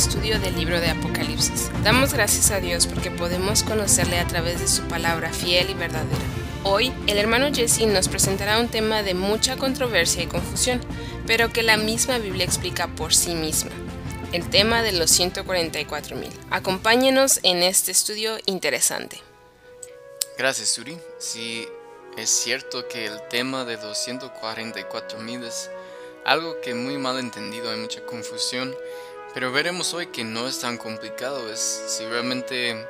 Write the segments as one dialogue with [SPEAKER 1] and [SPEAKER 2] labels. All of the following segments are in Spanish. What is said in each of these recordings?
[SPEAKER 1] estudio del libro de Apocalipsis. Damos gracias a Dios porque podemos conocerle a través de su palabra fiel y verdadera. Hoy, el hermano Jesse nos presentará un tema de mucha controversia y confusión, pero que la misma Biblia explica por sí misma. El tema de los 144.000. Acompáñenos en este estudio interesante.
[SPEAKER 2] Gracias, Suri. Sí, es cierto que el tema de los 144.000 es algo que muy mal entendido, hay mucha confusión, pero veremos hoy que no es tan complicado, es si realmente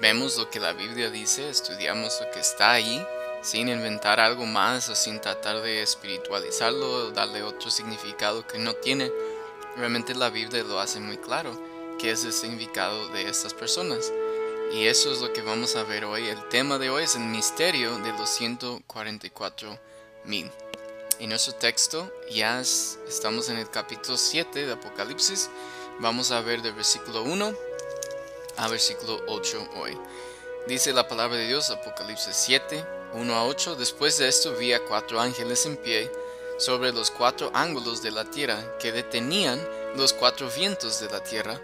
[SPEAKER 2] vemos lo que la Biblia dice, estudiamos lo que está ahí, sin inventar algo más o sin tratar de espiritualizarlo o darle otro significado que no tiene, realmente la Biblia lo hace muy claro, que es el significado de estas personas. Y eso es lo que vamos a ver hoy. El tema de hoy es el misterio de los 144 mil. En nuestro texto ya estamos en el capítulo 7 de Apocalipsis. Vamos a ver del versículo 1 a versículo 8 hoy. Dice la palabra de Dios, Apocalipsis 7, 1 a 8. Después de esto vi a cuatro ángeles en pie sobre los cuatro ángulos de la tierra que detenían los cuatro vientos de la tierra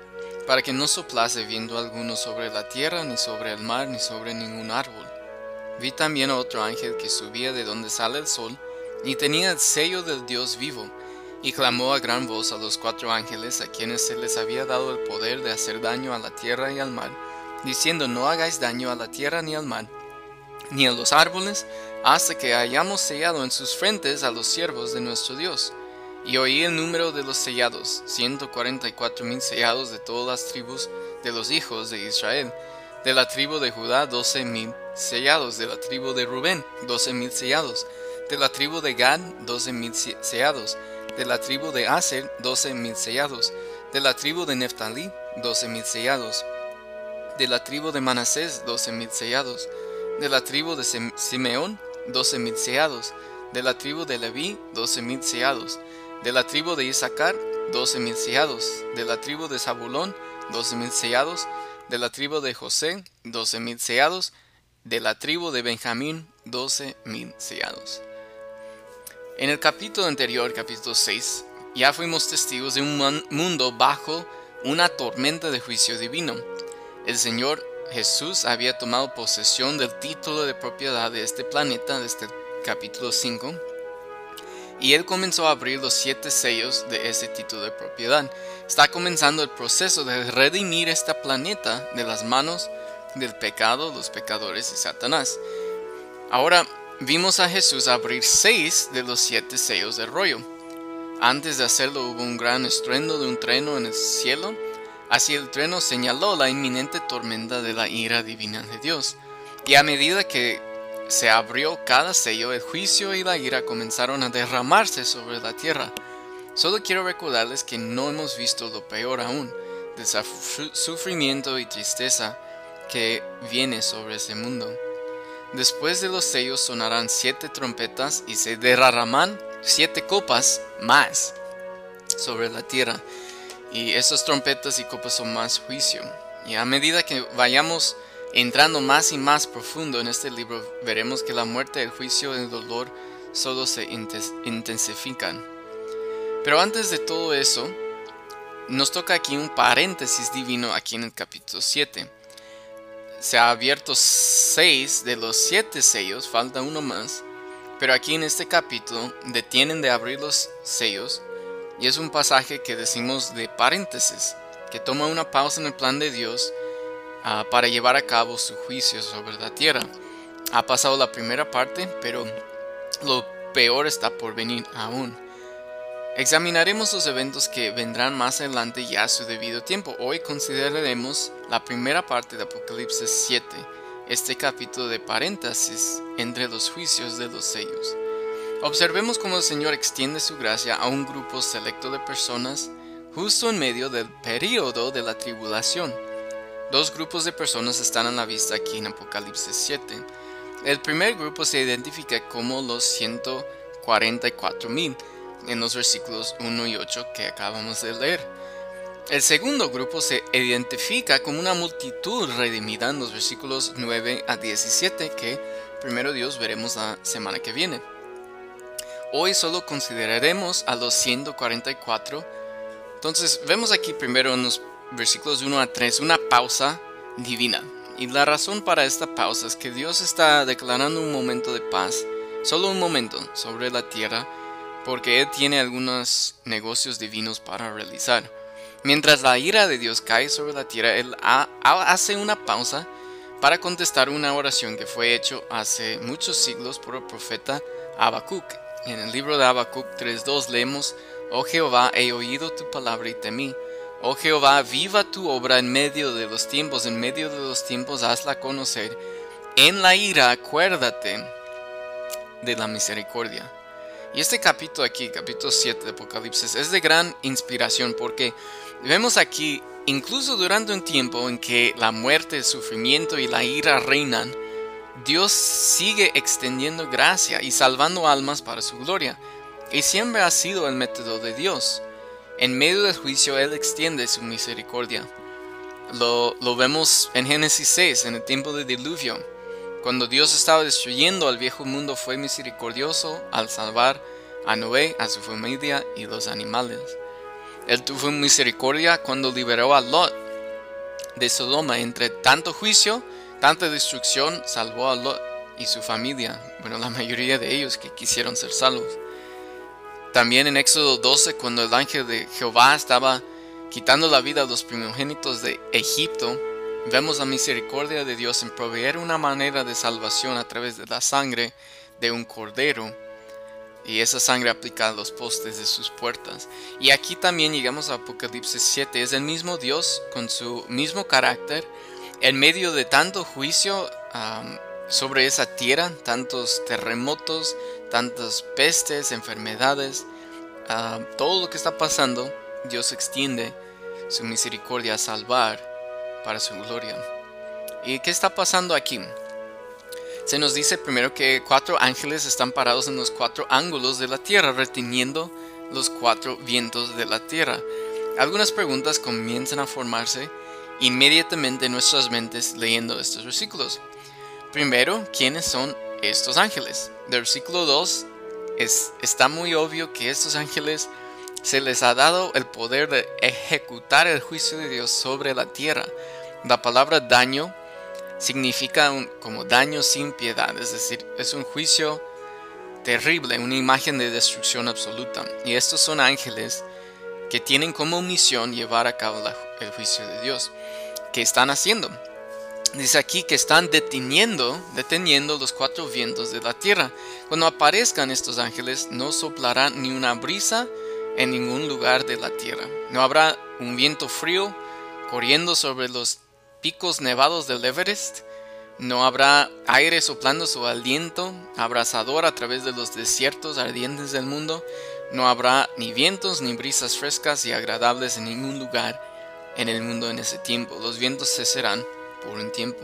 [SPEAKER 2] para que no soplase viento alguno sobre la tierra, ni sobre el mar, ni sobre ningún árbol. Vi también a otro ángel que subía de donde sale el sol, y tenía el sello del Dios vivo, y clamó a gran voz a los cuatro ángeles a quienes se les había dado el poder de hacer daño a la tierra y al mar, diciendo no hagáis daño a la tierra ni al mar, ni a los árboles, hasta que hayamos sellado en sus frentes a los siervos de nuestro Dios. Y oí el número de los sellados, ciento cuarenta y cuatro mil sellados de todas las tribus de los hijos de Israel. De la tribu de Judá, doce mil sellados. De la tribu de Rubén, doce mil sellados de la tribu de Gad, doce mil sellados, de la tribu de Aser, doce mil sellados, de la tribu de Neftalí, doce mil sellados, de la tribu de Manasés, doce mil sellados, de la tribu de Simeón, doce mil sellados, de la tribu de Leví, doce mil sellados, de la tribu de Isaacar, doce mil sellados, de la tribu de Zabulón, doce mil sellados, de la tribu de José, doce mil sellados, de la tribu de Benjamín, doce mil sellados. En el capítulo anterior, capítulo 6, ya fuimos testigos de un mundo bajo una tormenta de juicio divino. El Señor Jesús había tomado posesión del título de propiedad de este planeta desde el capítulo 5 y él comenzó a abrir los siete sellos de ese título de propiedad. Está comenzando el proceso de redimir este planeta de las manos del pecado, los pecadores y Satanás. Ahora, vimos a Jesús abrir seis de los siete sellos del rollo. Antes de hacerlo hubo un gran estruendo de un trueno en el cielo. Así el trueno señaló la inminente tormenta de la ira divina de Dios. Y a medida que se abrió cada sello, el juicio y la ira comenzaron a derramarse sobre la tierra. Solo quiero recordarles que no hemos visto lo peor aún, del sufrimiento y tristeza que viene sobre ese mundo. Después de los sellos sonarán siete trompetas y se derramarán siete copas más sobre la tierra. Y esas trompetas y copas son más juicio. Y a medida que vayamos entrando más y más profundo en este libro, veremos que la muerte, el juicio y el dolor solo se intensifican. Pero antes de todo eso, nos toca aquí un paréntesis divino aquí en el capítulo 7 se ha abierto seis de los siete sellos, falta uno más. Pero aquí en este capítulo detienen de abrir los sellos y es un pasaje que decimos de paréntesis, que toma una pausa en el plan de Dios ah, para llevar a cabo su juicio sobre la tierra. Ha pasado la primera parte, pero lo peor está por venir aún. Examinaremos los eventos que vendrán más adelante ya a su debido tiempo. Hoy consideraremos la primera parte de Apocalipsis 7, este capítulo de paréntesis entre los juicios de los sellos. Observemos cómo el Señor extiende su gracia a un grupo selecto de personas justo en medio del período de la tribulación. Dos grupos de personas están a la vista aquí en Apocalipsis 7. El primer grupo se identifica como los 144 mil en los versículos 1 y 8 que acabamos de leer. El segundo grupo se identifica como una multitud redimida en los versículos 9 a 17 que primero Dios veremos la semana que viene. Hoy solo consideraremos a los 144 Entonces vemos aquí primero en los versículos 1 a 3 una pausa divina. Y la razón para esta pausa es que Dios está declarando un momento de paz, solo un momento, sobre la tierra, porque Él tiene algunos negocios divinos para realizar. Mientras la ira de Dios cae sobre la tierra, Él hace una pausa para contestar una oración que fue hecho hace muchos siglos por el profeta Habacuc. En el libro de Habacuc 3.2 leemos, Oh Jehová, he oído tu palabra y temí Oh Jehová, viva tu obra en medio de los tiempos, en medio de los tiempos hazla conocer. En la ira acuérdate de la misericordia. Y este capítulo aquí, capítulo 7 de Apocalipsis, es de gran inspiración porque vemos aquí, incluso durante un tiempo en que la muerte, el sufrimiento y la ira reinan, Dios sigue extendiendo gracia y salvando almas para su gloria. Y siempre ha sido el método de Dios. En medio del juicio Él extiende su misericordia. Lo, vemos en Génesis 6, en el tiempo del diluvio. Cuando Dios estaba destruyendo al viejo mundo fue misericordioso al salvar a Noé, a su familia y los animales. Él tuvo misericordia cuando liberó a Lot de Sodoma. Entre tanto juicio, tanta destrucción, salvó a Lot y su familia. Bueno, la mayoría de ellos que quisieron ser salvos. También en Éxodo 12, cuando el ángel de Jehová estaba quitando la vida a los primogénitos de Egipto, vemos la misericordia de Dios en proveer una manera de salvación a través de la sangre de un cordero y esa sangre aplica a los postes de sus puertas. Y aquí también llegamos a Apocalipsis 7, es el mismo Dios con su mismo carácter en medio de tanto juicio sobre esa tierra, tantos terremotos, tantas pestes, enfermedades, todo lo que está pasando, Dios extiende su misericordia a salvar para su gloria. ¿Y qué está pasando aquí? Se nos dice primero que cuatro ángeles están parados en los cuatro ángulos de la tierra, reteniendo los cuatro vientos de la tierra. Algunas preguntas comienzan a formarse inmediatamente en nuestras mentes leyendo estos versículos. Primero, ¿quiénes son estos ángeles. Del versículo 2 es, está muy obvio que estos ángeles se les ha dado el poder de ejecutar el juicio de Dios sobre la tierra. La palabra daño significa como daño sin piedad, es decir, es un juicio terrible, una imagen de destrucción absoluta. Y estos son ángeles que tienen como misión llevar a cabo el juicio de Dios. ¿Qué están haciendo? Dice aquí que están deteniendo, deteniendo los cuatro vientos de la tierra. Cuando aparezcan estos ángeles, no soplará ni una brisa en ningún lugar de la tierra. No habrá un viento frío corriendo sobre los picos nevados del Everest. No habrá aire soplando su aliento abrasador a través de los desiertos ardientes del mundo. No habrá ni vientos ni brisas frescas y agradables en ningún lugar en el mundo en ese tiempo. Los vientos cesarán por un tiempo.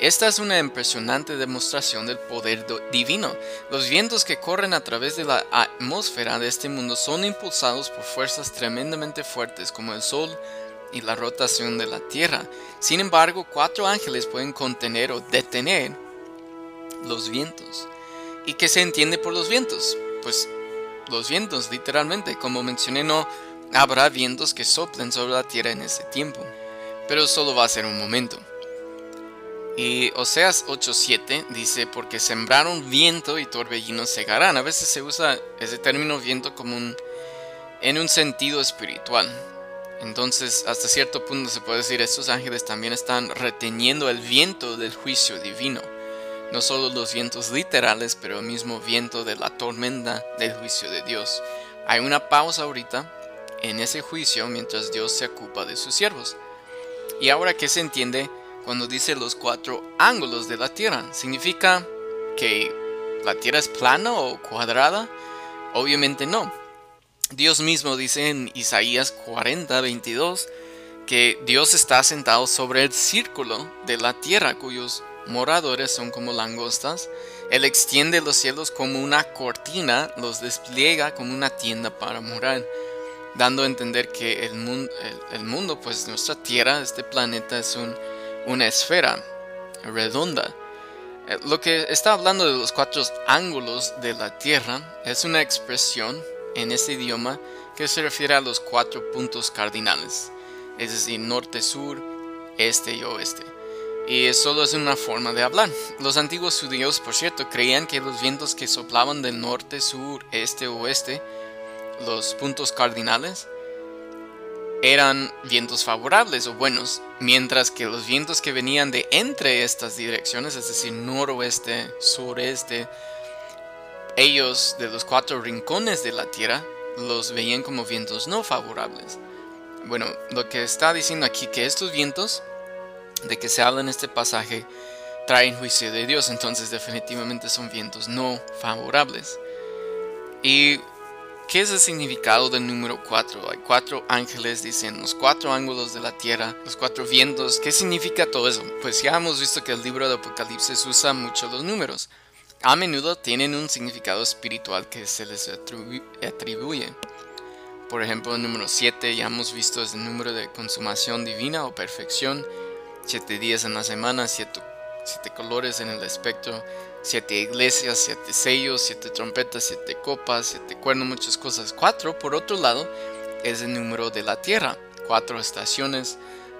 [SPEAKER 2] Esta es una impresionante demostración del poder divino. Los vientos que corren a través de la atmósfera de este mundo son impulsados por fuerzas tremendamente fuertes como el Sol y la rotación de la Tierra. Sin embargo, cuatro ángeles pueden contener o detener los vientos. ¿Y qué se entiende por los vientos? Pues los vientos, literalmente. Como mencioné, no habrá vientos que soplen sobre la Tierra en ese tiempo pero solo va a ser un momento. Y Oseas 8:7 dice, porque sembraron viento y torbellinos segarán. A veces se usa ese término viento como un, en un sentido espiritual. Entonces, hasta cierto punto se puede decir, estos ángeles también están reteniendo el viento del juicio divino. No solo los vientos literales, pero el mismo viento de la tormenta del juicio de Dios. Hay una pausa ahorita en ese juicio mientras Dios se ocupa de sus siervos. ¿Y ahora qué se entiende cuando dice los cuatro ángulos de la Tierra? ¿Significa que la Tierra es plana o cuadrada? Obviamente no. Dios mismo dice en Isaías 40, 22 que Dios está sentado sobre el círculo de la tierra cuyos moradores son como langostas. Él extiende los cielos como una cortina, los despliega como una tienda para morar dando a entender que el mundo, el, mundo pues nuestra Tierra, este planeta es un, una esfera redonda. Eh, lo que está hablando de los cuatro ángulos de la Tierra es una expresión en este idioma que se refiere a los cuatro puntos cardinales, es decir, norte, sur, este y oeste. Y solo es una forma de hablar. Los antiguos judíos, por cierto, creían que los vientos que soplaban del norte, sur, este, oeste, los puntos cardinales, eran vientos favorables o buenos, mientras que los vientos que venían de entre estas direcciones, es decir, noroeste, sureste, ellos de los cuatro rincones de la tierra los veían como vientos no favorables. Bueno, lo que está diciendo aquí que estos vientos de que se habla en este pasaje traen juicio de Dios, entonces definitivamente son vientos no favorables. Y ¿Qué es el significado del número 4? Hay cuatro ángeles, dicen los cuatro ángulos de la tierra, los cuatro vientos. ¿Qué significa todo eso? Pues ya hemos visto que el libro de Apocalipsis usa mucho los números. A menudo tienen un significado espiritual que se les atribuye. Por ejemplo, el número 7 ya hemos visto es el número de consumación divina o perfección. Siete días en la semana, siete, siete colores en el espectro siete iglesias, siete sellos, siete trompetas, siete copas, siete cuernos, muchas cosas. Cuatro, por otro lado, es el número de la tierra. Cuatro estaciones,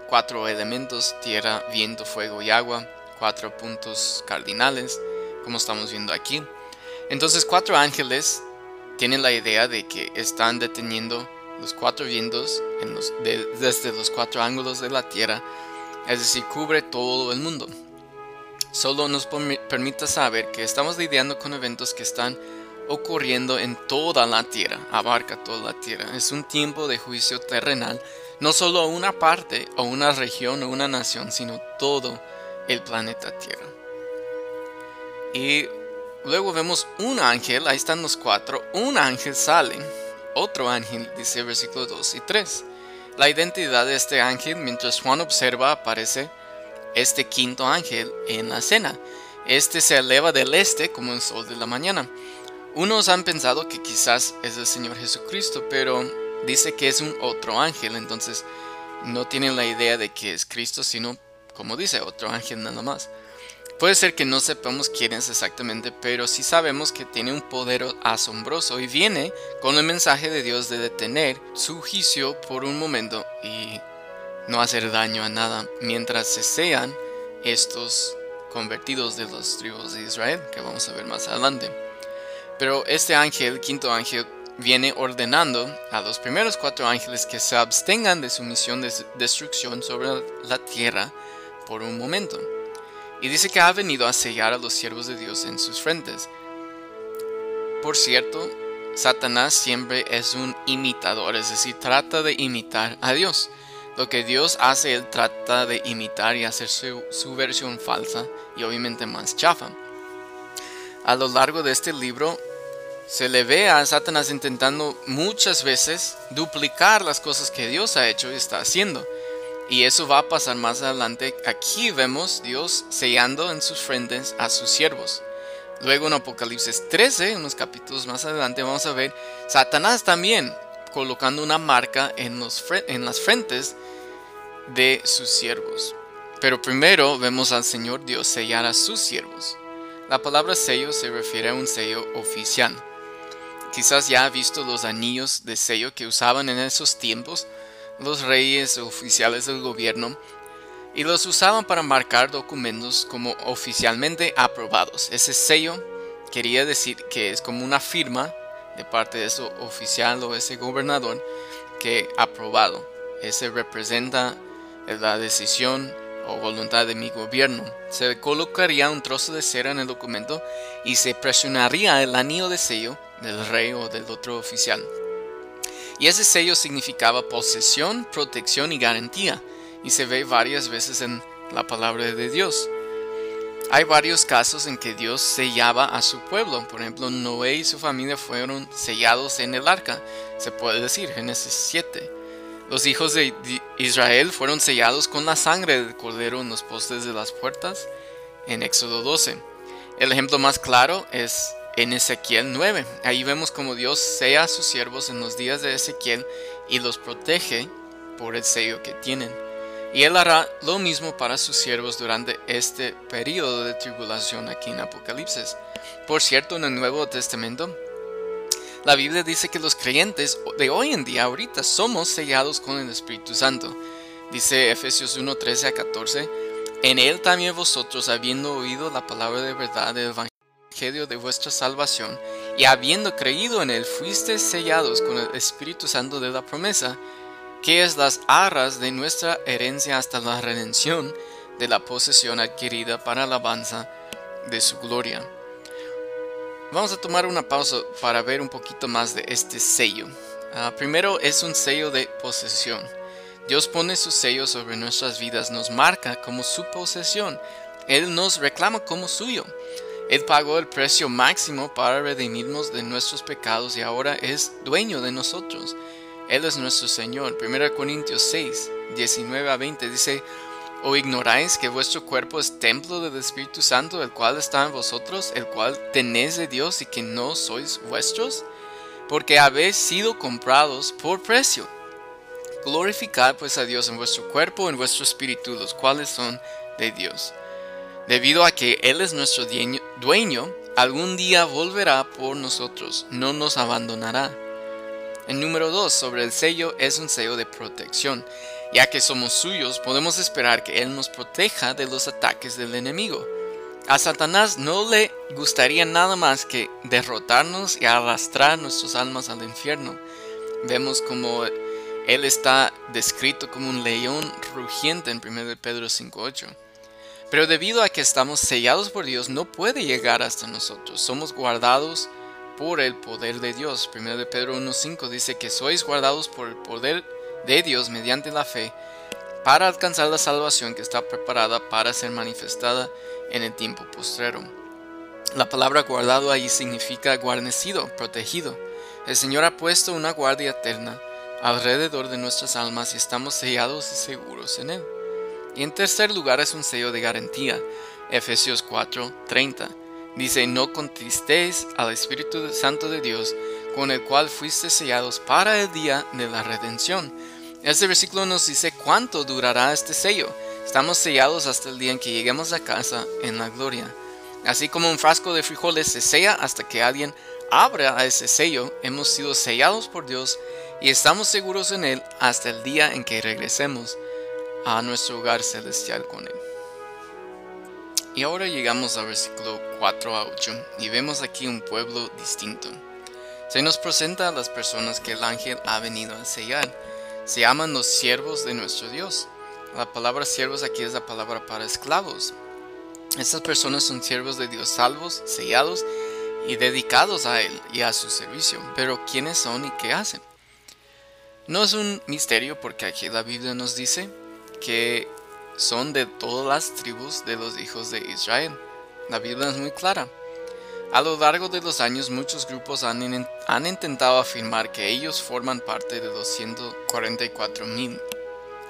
[SPEAKER 2] cuatro elementos, tierra, viento, fuego y agua. Cuatro puntos cardinales, como estamos viendo aquí. Entonces, cuatro ángeles tienen la idea de que están deteniendo los cuatro vientos desde los cuatro ángulos de la tierra, es decir, cubre todo el mundo solo nos permite saber que estamos lidiando con eventos que están ocurriendo en toda la tierra, abarca toda la tierra. Es un tiempo de juicio terrenal, no solo una parte o una región o una nación, sino todo el planeta Tierra. Y luego vemos un ángel, ahí están los cuatro, un ángel sale, otro ángel, dice versículo 2 y 3. La identidad de este ángel, mientras Juan observa, aparece este quinto ángel en la cena. Este se eleva del este como el sol de la mañana. Unos han pensado que quizás es el Señor Jesucristo, pero dice que es un otro ángel, entonces no tienen la idea de que es Cristo, sino, como dice, otro ángel nada más. Puede ser que no sepamos quién es exactamente, pero sí sabemos que tiene un poder asombroso y viene con el mensaje de Dios de detener su juicio por un momento y no hacer daño a nada mientras se sean estos convertidos de los tribus de Israel, que vamos a ver más adelante. Pero este ángel, quinto ángel, viene ordenando a los primeros cuatro ángeles que se abstengan de su misión de destrucción sobre la tierra por un momento. Y dice que ha venido a sellar a los siervos de Dios en sus frentes. Por cierto, Satanás siempre es un imitador, es decir, trata de imitar a Dios. Lo que Dios hace, Él trata de imitar y hacer su, versión falsa y obviamente más chafa. A lo largo de este libro se le ve a Satanás intentando muchas veces duplicar las cosas que Dios ha hecho y está haciendo. Y eso va a pasar más adelante. Aquí vemos Dios sellando en sus frentes a sus siervos. Luego en Apocalipsis 13, unos capítulos más adelante, vamos a ver Satanás también colocando una marca en, los, en las frentes de sus siervos. Pero primero vemos al Señor Dios sellar a sus siervos. La palabra sello se refiere a un sello oficial. Quizás ya ha visto los anillos de sello que usaban en esos tiempos los reyes oficiales del gobierno y los usaban para marcar documentos como oficialmente aprobados. Ese sello quería decir que es como una firma de parte de ese oficial o ese gobernador que aprobado. Ese representa la decisión o voluntad de mi gobierno. Se colocaría un trozo de cera en el documento y se presionaría el anillo de sello del rey o del otro oficial. Y ese sello significaba posesión, protección y garantía, y se ve varias veces en la palabra de Dios. Hay varios casos en que Dios sellaba a su pueblo. Por ejemplo, Noé y su familia fueron sellados en el arca. Se puede decir, Génesis 7. Los hijos de Israel fueron sellados con la sangre del cordero en los postes de las puertas en Éxodo 12. El ejemplo más claro es en Ezequiel 9. Ahí vemos como Dios sella a sus siervos en los días de Ezequiel y los protege por el sello que tienen. Y Él hará lo mismo para sus siervos durante este periodo de tribulación aquí en Apocalipsis. Por cierto, en el Nuevo Testamento, La Biblia dice que los creyentes de hoy en día, ahorita, somos sellados con el Espíritu Santo. Dice Efesios 1, 13 a 14, en él también vosotros, habiendo oído la palabra de verdad del Evangelio de vuestra salvación, y habiendo creído en él, fuisteis sellados con el Espíritu Santo de la promesa, que es las arras de nuestra herencia hasta la redención de la posesión adquirida para la alabanza de su gloria. Vamos a tomar una pausa para ver un poquito más de este sello. Ah, primero es un sello de posesión. Dios pone su sello sobre nuestras vidas, nos marca como su posesión. Él nos reclama como suyo. Él pagó el precio máximo para redimirnos de nuestros pecados y ahora es dueño de nosotros. Él es nuestro Señor. 1 Corintios 6, 19 a 20 dice, ¿O ignoráis que vuestro cuerpo es templo del Espíritu Santo, el cual está en vosotros, el cual tenéis de Dios y que no sois vuestros? Porque habéis sido comprados por precio. Glorificad pues a Dios en vuestro cuerpo, en vuestro espíritu, los cuales son de Dios. Debido a que Él es nuestro dueño, algún día volverá por nosotros, no nos abandonará. El número 2 sobre el sello es un sello de protección. Ya que somos suyos, podemos esperar que Él nos proteja de los ataques del enemigo. A Satanás no le gustaría nada más que derrotarnos y arrastrar nuestras almas al infierno. Vemos como Él está descrito como un león rugiente en 1 Pedro 5.8. Pero debido a que estamos sellados por Dios, no puede llegar hasta nosotros. Somos guardados por el poder de Dios. 1 Pedro 1.5 dice que sois guardados por el poder de Dios mediante la fe para alcanzar la salvación que está preparada para ser manifestada en el tiempo postrero. La palabra guardado ahí significa guarnecido, protegido. El Señor ha puesto una guardia eterna alrededor de nuestras almas y estamos sellados y seguros en Él. Y en tercer lugar es un sello de garantía. Efesios 4:30 dice, no contristéis al Espíritu Santo de Dios, con el cual fuiste sellados para el día de la redención. Este versículo nos dice cuánto durará este sello. Estamos sellados hasta el día en que lleguemos a casa en la gloria. Así como un frasco de frijoles se sella hasta que alguien abra a ese sello, hemos sido sellados por Dios y estamos seguros en Él hasta el día en que regresemos a nuestro hogar celestial con Él. Y ahora llegamos al versículo 4 a 8 y vemos aquí un pueblo distinto. Se nos presenta a las personas que el ángel ha venido a sellar se llaman los siervos de nuestro Dios. La palabra siervos aquí es la palabra para esclavos. Estas personas son siervos de Dios salvos, sellados y dedicados a Él y a su servicio. Pero ¿quiénes son y qué hacen? No es un misterio porque aquí la Biblia nos dice que son de todas las tribus de los hijos de Israel. La Biblia es muy clara. A lo largo de los años muchos grupos han, intentado afirmar que ellos forman parte de los 144.000.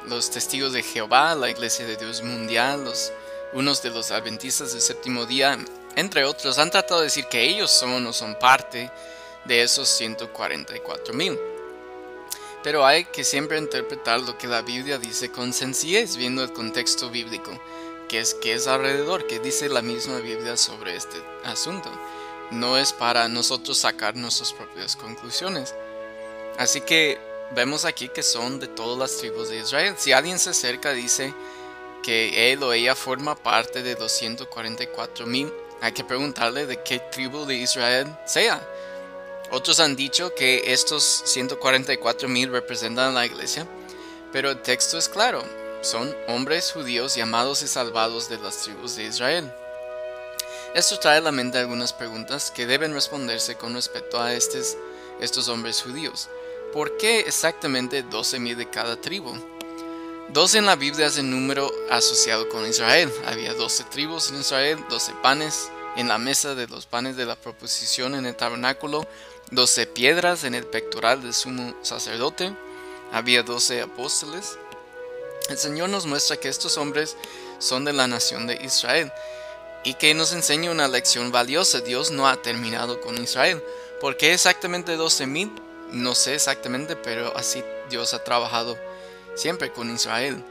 [SPEAKER 2] Los testigos de Jehová, la Iglesia de Dios Mundial, unos de los adventistas del séptimo día, entre otros, han tratado de decir que ellos son o son parte de esos 144.000. Pero hay que siempre interpretar lo que la Biblia dice con sencillez, viendo el contexto bíblico que es, que es alrededor, que dice la misma Biblia sobre este asunto. No es para nosotros sacar nuestras propias conclusiones. Así que vemos aquí que son de todas las tribus de Israel. Si alguien se acerca dice que él o ella forma parte de 244 mil, hay que preguntarle de qué tribu de Israel sea. Otros han dicho que estos 144 mil representan a la iglesia, pero el texto es claro son hombres judíos llamados y salvados de las tribus de Israel. Esto trae a la mente algunas preguntas que deben responderse con respecto a estos, estos hombres judíos. ¿Por qué exactamente 12.000 de cada tribu? 12 en la Biblia es el número asociado con Israel. Había 12 tribus en Israel, 12 panes en la mesa de los panes de la proposición en el tabernáculo, 12 piedras en el pectoral del sumo sacerdote, había 12 apóstoles, el Señor nos muestra que estos hombres son de la nación de Israel y que nos enseña una lección valiosa. Dios no ha terminado con Israel. ¿Por qué exactamente 12.000? No sé exactamente, pero así Dios ha trabajado siempre con Israel.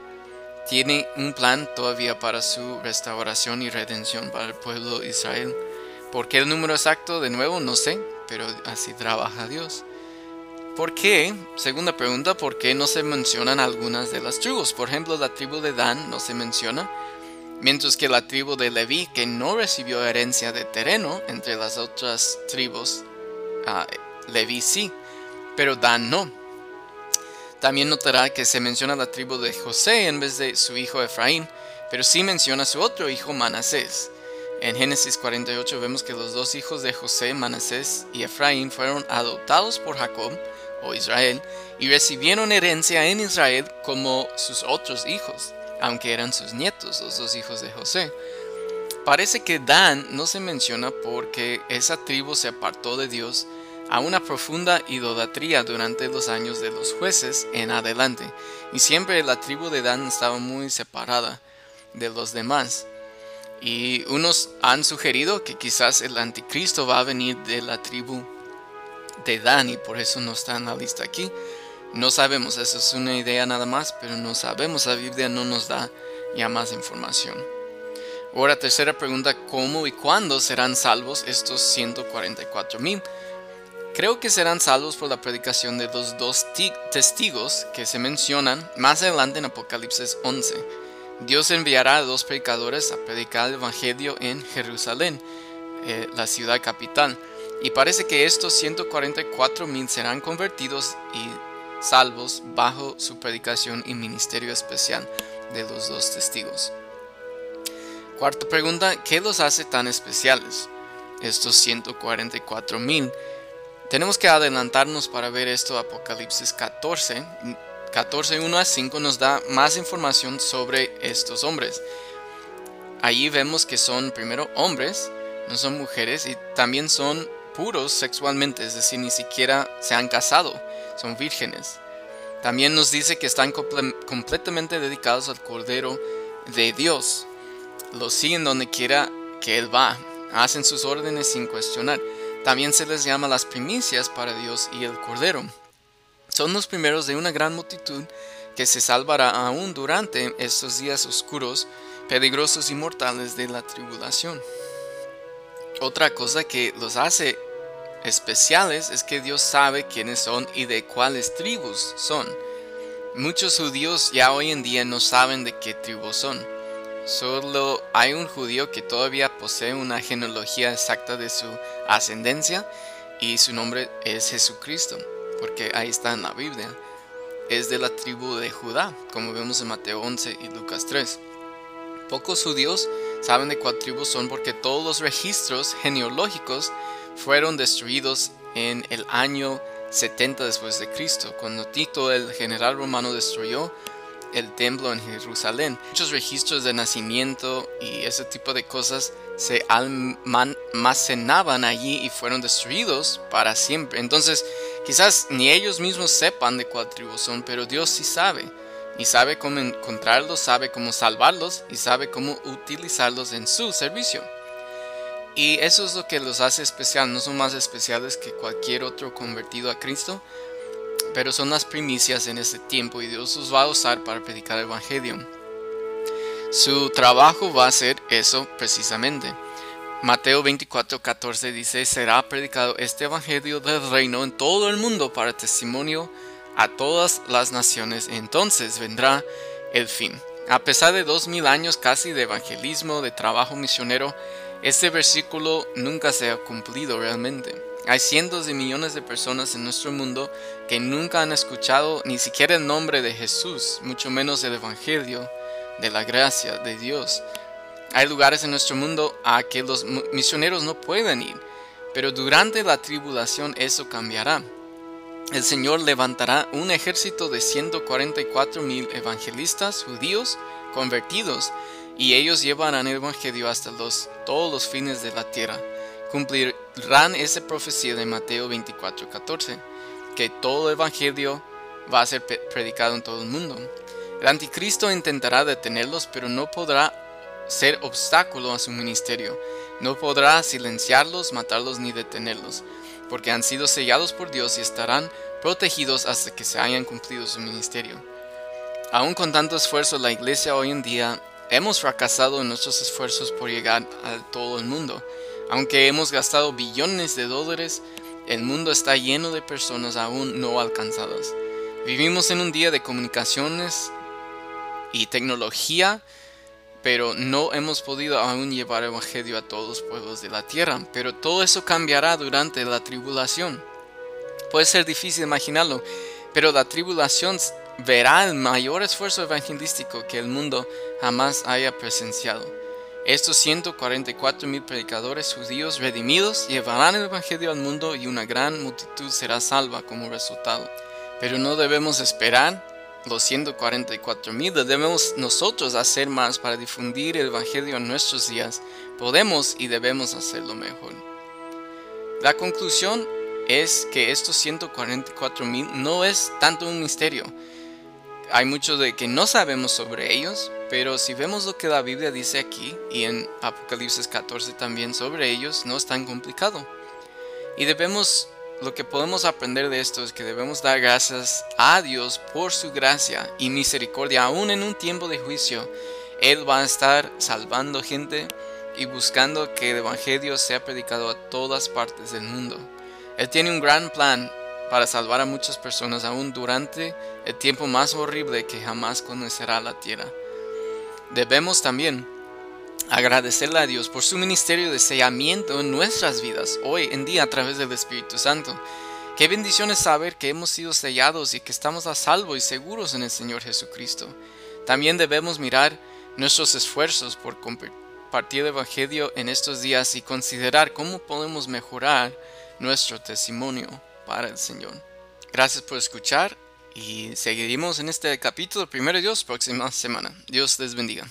[SPEAKER 2] Tiene un plan todavía para su restauración y redención para el pueblo de Israel. ¿Por qué el número exacto? De nuevo, no sé, pero así trabaja Dios. ¿Por qué? Segunda pregunta, ¿por qué no se mencionan algunas de las tribus? Por ejemplo, la tribu de Dan no se menciona, mientras que la tribu de Leví, que no recibió herencia de terreno entre las otras tribus, uh, Leví sí, pero Dan no. También notará que se menciona la tribu de José en vez de su hijo Efraín, pero sí menciona su otro hijo Manasés. En Génesis 48 vemos que los dos hijos de José, Manasés y Efraín, fueron adoptados por Jacob o Israel y recibieron herencia en Israel como sus otros hijos, aunque eran sus nietos, los dos hijos de José. Parece que Dan no se menciona porque esa tribu se apartó de Dios a una profunda idolatría durante los años de los jueces en adelante, y siempre la tribu de Dan estaba muy separada de los demás. Y unos han sugerido que quizás el anticristo va a venir de la tribu de Dan y por eso no está en la lista aquí. No sabemos, eso es una idea nada más, pero no sabemos, la Biblia no nos da ya más información. Ahora, tercera pregunta, ¿cómo y cuándo serán salvos estos 144 mil? Creo que serán salvos por la predicación de los dos testigos que se mencionan más adelante en Apocalipsis 11 Dios enviará a dos predicadores a predicar el Evangelio en Jerusalén, eh, la ciudad capital. Y parece que estos 144 mil serán convertidos y salvos bajo su predicación y ministerio especial de los dos testigos. Cuarta pregunta, ¿qué los hace tan especiales? Estos 144 mil. Tenemos que adelantarnos para ver esto Apocalipsis 14, 14, 1 a 5 nos da más información sobre estos hombres. Allí vemos que son primero hombres, no son mujeres y también son puros sexualmente, es decir, ni siquiera se han casado, son vírgenes. También nos dice que están completamente dedicados al Cordero de Dios. Lo siguen donde quiera que Él va, hacen sus órdenes sin cuestionar. También se les llama las primicias para Dios y el Cordero. Son los primeros de una gran multitud que se salvará aún durante estos días oscuros, peligrosos y mortales de la tribulación. Otra cosa que los hace especiales es que Dios sabe quiénes son y de cuáles tribus son. Muchos judíos ya hoy en día no saben de qué tribu son. Solo hay un judío que todavía posee una genealogía exacta de su ascendencia y su nombre es Jesucristo porque ahí está en la Biblia, es de la tribu de Judá, como vemos en Mateo 11 y Lucas 3. Pocos judíos saben de cuál tribu son porque todos los registros genealógicos fueron destruidos en el año 70 después de Cristo, cuando Tito, el general romano, destruyó el templo en Jerusalén. Muchos registros de nacimiento y ese tipo de cosas se almacenaban allí y fueron destruidos para siempre. Entonces, quizás ni ellos mismos sepan de cuál tribu son, pero Dios sí sabe. Y sabe cómo encontrarlos, sabe cómo salvarlos y sabe cómo utilizarlos en su servicio. Y eso es lo que los hace especial. No son más especiales que cualquier otro convertido a Cristo, pero son las primicias en este tiempo y Dios los va a usar para predicar el Evangelio. Su trabajo va a ser eso precisamente. Mateo 24, 14 dice, será predicado este Evangelio del reino en todo el mundo para testimonio a todas las naciones. Entonces vendrá el fin. A pesar de dos mil años casi de evangelismo, de trabajo misionero, este versículo nunca se ha cumplido realmente. Hay cientos de millones de personas en nuestro mundo que nunca han escuchado ni siquiera el nombre de Jesús, mucho menos el Evangelio de la gracia de Dios. Hay lugares en nuestro mundo a que los misioneros no pueden ir, pero durante la tribulación eso cambiará. El Señor levantará un ejército de 144 mil evangelistas judíos convertidos y ellos llevarán el evangelio hasta los, todos los fines de la tierra. Cumplirán esa profecía de Mateo 24, 14, que todo evangelio va a ser predicado en todo el mundo. El anticristo intentará detenerlos, pero no podrá ser obstáculo a su ministerio. No podrá silenciarlos, matarlos ni detenerlos, porque han sido sellados por Dios y estarán protegidos hasta que se hayan cumplido su ministerio. Aún con tanto esfuerzo, la iglesia hoy en día hemos fracasado en nuestros esfuerzos por llegar a todo el mundo. Aunque hemos gastado billones de dólares El mundo está lleno de personas aún no alcanzadas. Vivimos en un día de comunicaciones y tecnología, pero no hemos podido aún llevar el Evangelio a todos los pueblos de la tierra. Pero todo eso cambiará durante la tribulación. Puede ser difícil imaginarlo, pero la tribulación verá el mayor esfuerzo evangelístico que el mundo jamás haya presenciado. Estos 144 mil predicadores judíos redimidos llevarán el Evangelio al mundo y una gran multitud será salva como resultado. Pero no debemos esperar los 144 mil, debemos nosotros hacer más para difundir el Evangelio en nuestros días. Podemos y debemos hacerlo mejor. La conclusión es que estos 144 mil no es tanto un misterio. Hay mucho de que no sabemos sobre ellos, pero si vemos lo que la Biblia dice aquí y en Apocalipsis 14 también sobre ellos, no es tan complicado. Y debemos, lo que podemos aprender de esto es que debemos dar gracias a Dios por su gracia y misericordia, aún en un tiempo de juicio. Él va a estar salvando gente y buscando que el Evangelio sea predicado a todas partes del mundo. Él tiene un gran plan para salvar a muchas personas aún durante el tiempo más horrible que jamás conocerá la tierra. Debemos también agradecerle a Dios por su ministerio de sellamiento en nuestras vidas hoy en día a través del Espíritu Santo. Qué bendición es saber que hemos sido sellados y que estamos a salvo y seguros en el Señor Jesucristo. También debemos mirar nuestros esfuerzos por compartir el Evangelio en estos días y considerar cómo podemos mejorar nuestro testimonio para el Señor. Gracias por escuchar y seguiremos en este capítulo primero Dios próxima semana. Dios les bendiga.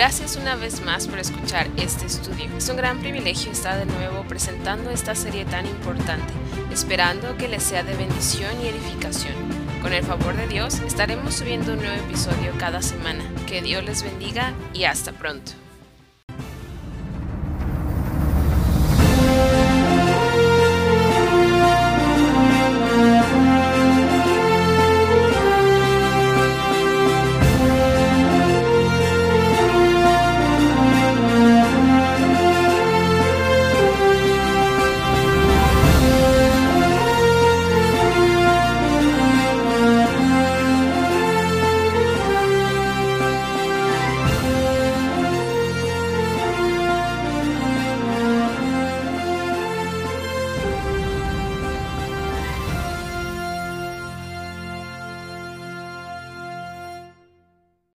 [SPEAKER 1] Gracias una vez más por escuchar este estudio. Es un gran privilegio estar de nuevo presentando esta serie tan importante, esperando que les sea de bendición y edificación. Con el favor de Dios estaremos subiendo un nuevo episodio cada semana. Que Dios les bendiga y hasta pronto.